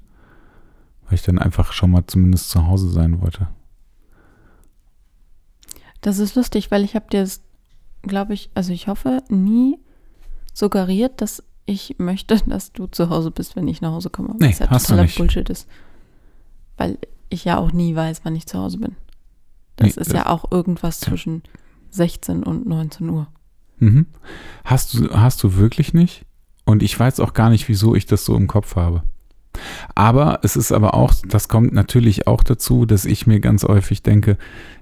Weil ich dann einfach schon mal zumindest zu Hause sein wollte. Das ist lustig, weil ich habe dir das, glaube ich, also ich hoffe, nie suggeriert, dass ich möchte, dass du zu Hause bist, wenn ich nach Hause komme. Nee, ja hast totaler Bullshit ist. Weil ich ja auch nie weiß, wann ich zu Hause bin. Das nee, ist das ja auch irgendwas zwischen 16 und 19 Uhr. Mhm. Hast du, hast du wirklich nicht? Und ich weiß auch gar nicht, wieso ich das so im Kopf habe. Aber es ist aber auch, das kommt natürlich auch dazu, dass ich mir ganz häufig denke,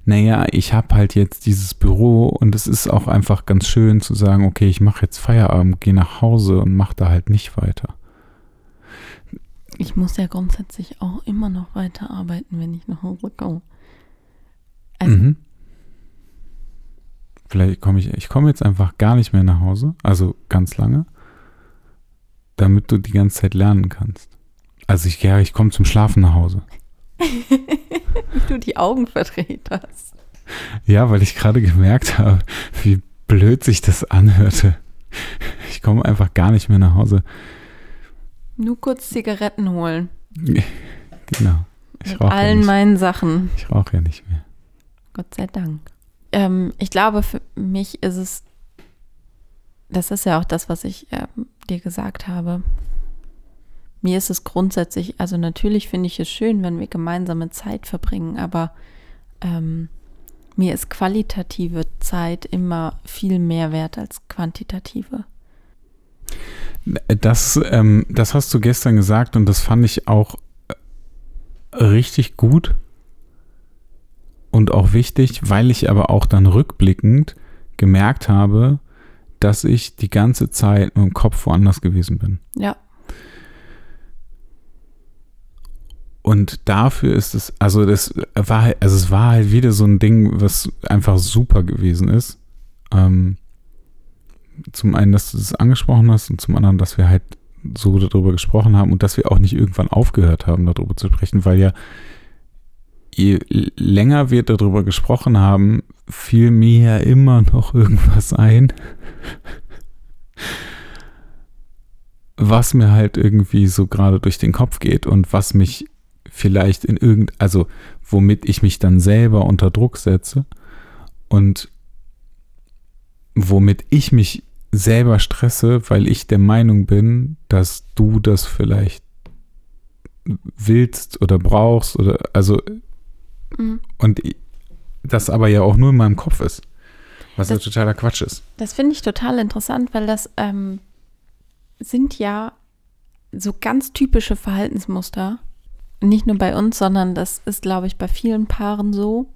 naja, ich habe halt jetzt dieses Büro und es ist auch einfach ganz schön zu sagen, okay, ich mache jetzt Feierabend, gehe nach Hause und mache da halt nicht weiter. Ich muss ja grundsätzlich auch immer noch weiter arbeiten, wenn ich nach Hause komme. Also, mhm. Vielleicht komme ich, ich komme jetzt einfach gar nicht mehr nach Hause, also ganz lange, damit du die ganze Zeit lernen kannst. Also ich, ja, ich komme zum Schlafen nach Hause. Wie du die Augen verdreht hast. Ja, weil ich gerade gemerkt habe, wie blöd sich das anhörte. Ich komme einfach gar nicht mehr nach Hause. Nur kurz Zigaretten holen. Genau. Ich Mit allen ja meinen Sachen. Ich rauche ja nicht mehr. Gott sei Dank. Ähm, ich glaube, für mich ist es, das ist ja auch das, was ich ähm, dir gesagt habe. Mir ist es grundsätzlich, also natürlich finde ich es schön, wenn wir gemeinsame Zeit verbringen, aber ähm, mir ist qualitative Zeit immer viel mehr wert als quantitative. Das, ähm, das hast du gestern gesagt und das fand ich auch richtig gut und auch wichtig, weil ich aber auch dann rückblickend gemerkt habe, dass ich die ganze Zeit mit dem Kopf woanders gewesen bin. Ja. Und dafür ist es, also das war halt, also es war halt wieder so ein Ding, was einfach super gewesen ist. Ähm, zum einen, dass du das angesprochen hast und zum anderen, dass wir halt so darüber gesprochen haben und dass wir auch nicht irgendwann aufgehört haben, darüber zu sprechen, weil ja je länger wir darüber gesprochen haben, fiel mir ja immer noch irgendwas ein, was mir halt irgendwie so gerade durch den Kopf geht und was mich vielleicht in irgend, also womit ich mich dann selber unter Druck setze und womit ich mich selber stresse, weil ich der Meinung bin, dass du das vielleicht willst oder brauchst oder also mhm. und das aber ja auch nur in meinem Kopf ist, was das, ja totaler Quatsch ist. Das finde ich total interessant, weil das ähm, sind ja so ganz typische Verhaltensmuster, nicht nur bei uns, sondern das ist, glaube ich, bei vielen Paaren so,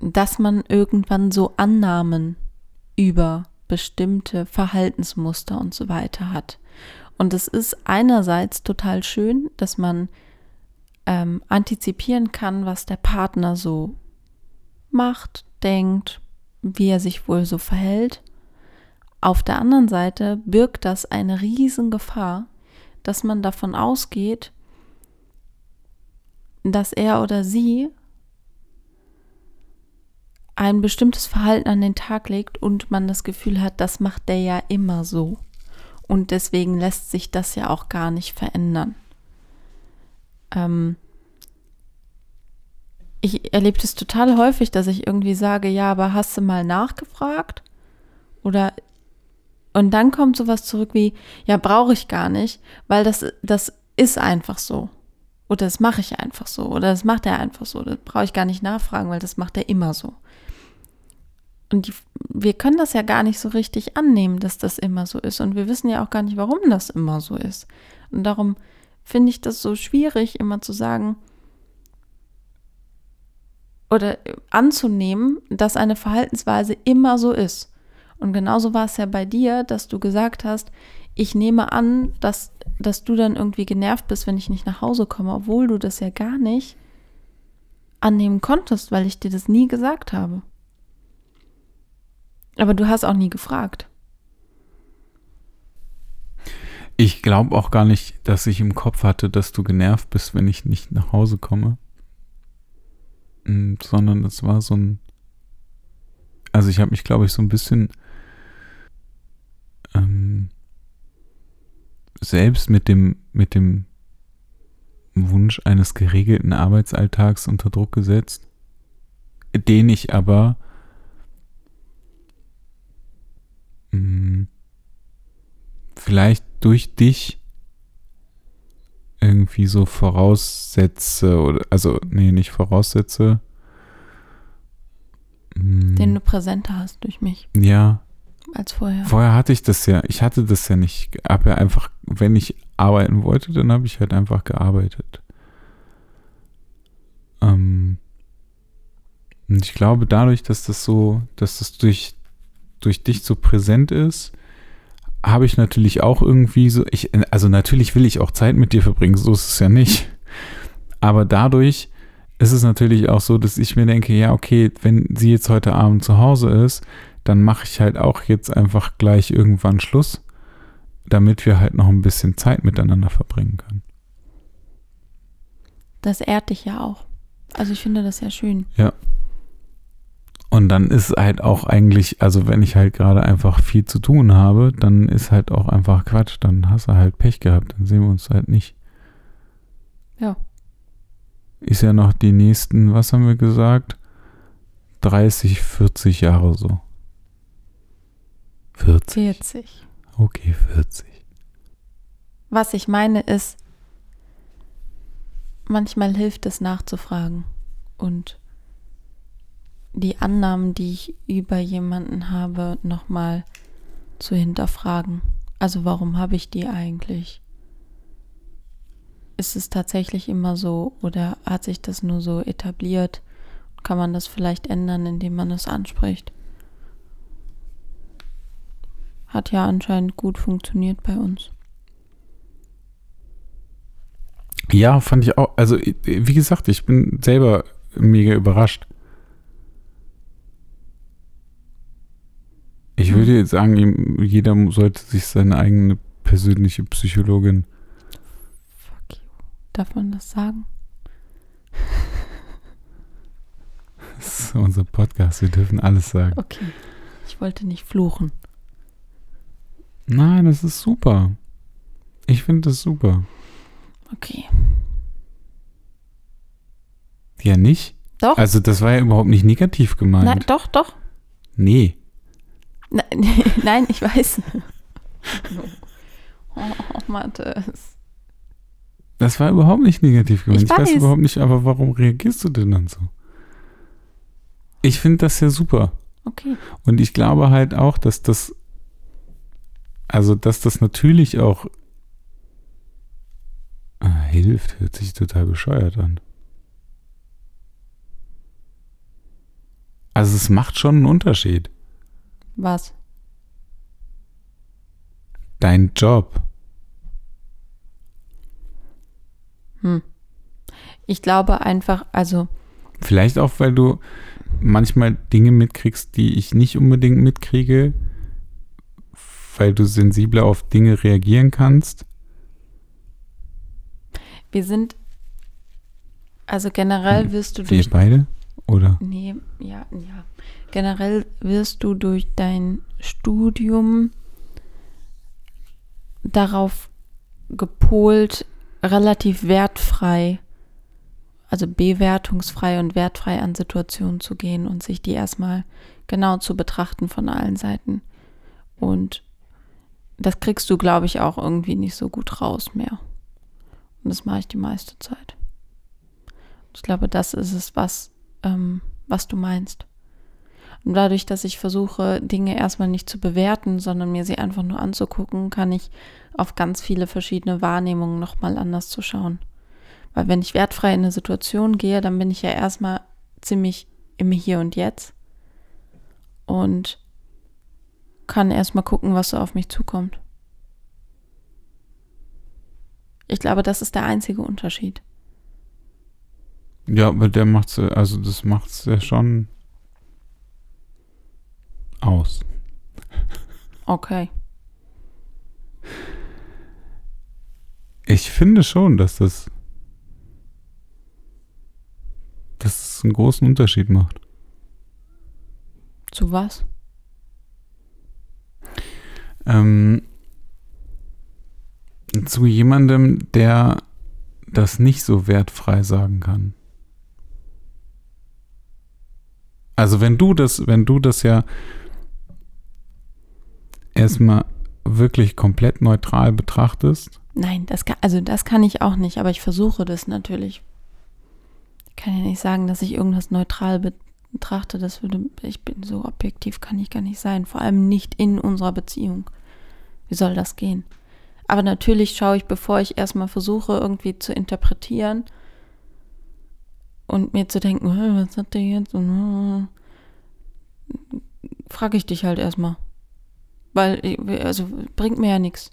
dass man irgendwann so Annahmen über bestimmte Verhaltensmuster und so weiter hat. Und es ist einerseits total schön, dass man ähm, antizipieren kann, was der Partner so macht, denkt, wie er sich wohl so verhält. Auf der anderen Seite birgt das eine Riesengefahr, dass man davon ausgeht, dass er oder sie ein bestimmtes Verhalten an den Tag legt und man das Gefühl hat, das macht der ja immer so. Und deswegen lässt sich das ja auch gar nicht verändern. Ähm ich erlebe das total häufig, dass ich irgendwie sage, ja, aber hast du mal nachgefragt? Oder und dann kommt sowas zurück wie, ja, brauche ich gar nicht, weil das, das ist einfach so. Oder das mache ich einfach so. Oder das macht er einfach so. Das brauche ich gar nicht nachfragen, weil das macht er immer so. Und die, wir können das ja gar nicht so richtig annehmen, dass das immer so ist. Und wir wissen ja auch gar nicht, warum das immer so ist. Und darum finde ich das so schwierig, immer zu sagen oder anzunehmen, dass eine Verhaltensweise immer so ist. Und genauso war es ja bei dir, dass du gesagt hast, ich nehme an, dass, dass du dann irgendwie genervt bist, wenn ich nicht nach Hause komme, obwohl du das ja gar nicht annehmen konntest, weil ich dir das nie gesagt habe. Aber du hast auch nie gefragt. Ich glaube auch gar nicht, dass ich im Kopf hatte, dass du genervt bist, wenn ich nicht nach Hause komme. Mm, sondern es war so ein. Also ich habe mich, glaube ich, so ein bisschen ähm, selbst mit dem, mit dem Wunsch eines geregelten Arbeitsalltags unter Druck gesetzt, den ich aber mh, vielleicht durch dich irgendwie so voraussetze oder also nee, nicht voraussetze. Den du präsenter hast durch mich. Ja. Als vorher. Vorher hatte ich das ja, ich hatte das ja nicht. Ich habe ja einfach, wenn ich arbeiten wollte, dann habe ich halt einfach gearbeitet. Ähm, und ich glaube, dadurch, dass das so, dass das durch durch dich so präsent ist, habe ich natürlich auch irgendwie so, ich, also natürlich will ich auch Zeit mit dir verbringen, so ist es ja nicht. Aber dadurch ist es natürlich auch so, dass ich mir denke, ja, okay, wenn sie jetzt heute Abend zu Hause ist, dann mache ich halt auch jetzt einfach gleich irgendwann Schluss, damit wir halt noch ein bisschen Zeit miteinander verbringen können. Das ehrt dich ja auch. Also ich finde das ja schön. Ja, und dann ist halt auch eigentlich, also wenn ich halt gerade einfach viel zu tun habe, dann ist halt auch einfach Quatsch. Dann hast du halt Pech gehabt, dann sehen wir uns halt nicht. Ja. Ist ja noch die nächsten, was haben wir gesagt? 30, 40 Jahre so. 40. 40. Okay, 40. Was ich meine ist, manchmal hilft es nachzufragen und die Annahmen, die ich über jemanden habe, nochmal zu hinterfragen. Also warum habe ich die eigentlich? Ist es tatsächlich immer so oder hat sich das nur so etabliert? Kann man das vielleicht ändern, indem man es anspricht? Hat ja anscheinend gut funktioniert bei uns. Ja, fand ich auch. Also, wie gesagt, ich bin selber mega überrascht. Ich würde jetzt sagen, jeder sollte sich seine eigene persönliche Psychologin. Fuck you. Darf man das sagen? Das ist unser Podcast, wir dürfen alles sagen. Okay. Ich wollte nicht fluchen. Nein, das ist super. Ich finde das super. Okay. Ja, nicht? Doch. Also, das war ja überhaupt nicht negativ gemeint. Nein, doch, doch. Nee. Nein, nein ich weiß. Oh, Mathis. Das war überhaupt nicht negativ gemeint. Ich Ich, weiß weiß. überhaupt nicht, aber warum reagierst du denn dann so? Ich finde das ja super. Okay. Und ich glaube halt auch, dass das, also dass das natürlich auch ah, hilft, hört sich total bescheuert an. Also es macht schon einen Unterschied. Was? Dein Job. Hm. Ich glaube einfach, also, Vielleicht auch, weil du manchmal Dinge mitkriegst, die ich nicht unbedingt mitkriege, weil du sensibler auf Dinge reagieren kannst. wir sind, also generell wirst du Wir durch, beide? Oder? nee, ja, ja, generell wirst du durch dein Studium darauf gepolt, relativ wertfrei, also bewertungsfrei und wertfrei an Situationen zu gehen und sich die erstmal genau zu betrachten von allen Seiten. Und das kriegst du, glaube ich, auch irgendwie nicht so gut raus mehr. Und das mache ich die meiste Zeit. Ich glaube, das ist es, was, ähm, was du meinst. Und dadurch, dass ich versuche, Dinge erstmal nicht zu bewerten, sondern mir sie einfach nur anzugucken, kann ich auf ganz viele verschiedene Wahrnehmungen nochmal anders zu schauen. Weil wenn ich wertfrei in eine Situation gehe, dann bin ich ja erstmal ziemlich im Hier und Jetzt und kann erstmal gucken, was so auf mich zukommt. Ich glaube, das ist der einzige Unterschied. Ja, aber der macht's, also das macht's ja schon aus. Okay. Ich finde schon, dass das, dass es einen großen Unterschied macht. Zu was? Ähm, zu jemandem, der das nicht so wertfrei sagen kann. Also wenn du das, wenn du das ja erstmal wirklich komplett neutral betrachtest, Nein, das kann, also das kann ich auch nicht, aber ich versuche das natürlich. Ich kann ja nicht sagen, dass ich irgendwas neutral betrachte. Das würde, ich bin so objektiv, kann ich gar nicht sein. Vor allem nicht in unserer Beziehung. Wie soll das gehen? Aber natürlich schaue ich, bevor ich erstmal versuche, irgendwie zu interpretieren und mir zu denken, "Hä, was hat der jetzt? Und, äh, frage ich dich halt erstmal. Weil, äh, also, bringt mir ja nichts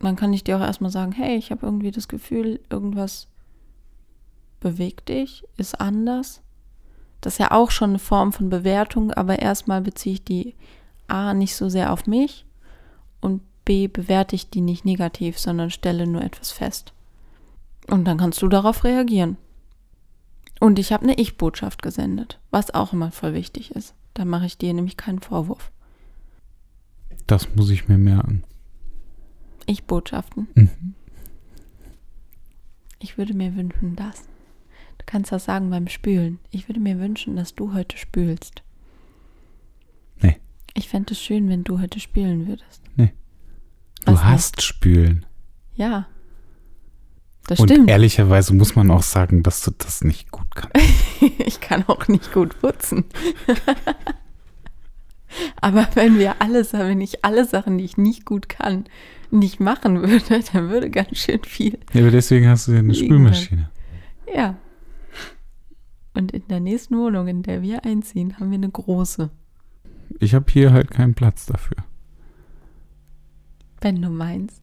dann kann ich dir auch erstmal sagen, hey, ich habe irgendwie das Gefühl, irgendwas bewegt dich, ist anders. Das ist ja auch schon eine Form von Bewertung, aber erstmal beziehe ich die A nicht so sehr auf mich und B bewerte ich die nicht negativ, sondern stelle nur etwas fest. Und dann kannst du darauf reagieren. Und ich habe eine Ich-Botschaft gesendet, was auch immer voll wichtig ist. Da mache ich dir nämlich keinen Vorwurf. das muss ich mir merken. Ich-Botschaften. Mhm. Ich würde mir wünschen, dass. Du kannst das sagen beim Spülen. Ich würde mir wünschen, dass du heute spülst. Nee. Ich fände es schön, wenn du heute spülen würdest. Du Was hast Spülen. Ja. Das Und stimmt. ehrlicherweise muss man auch sagen, dass du das nicht gut kannst. Ich kann auch nicht gut putzen. Aber wenn wir alles, wenn ich alle Sachen, die ich nicht gut kann, nicht machen würde, dann würde ganz schön viel. Ja, aber deswegen hast du ja eine Spülmaschine. Ja. Und in der nächsten Wohnung, in der wir einziehen, haben wir eine große. Ich habe hier halt keinen Platz dafür. Wenn du meinst.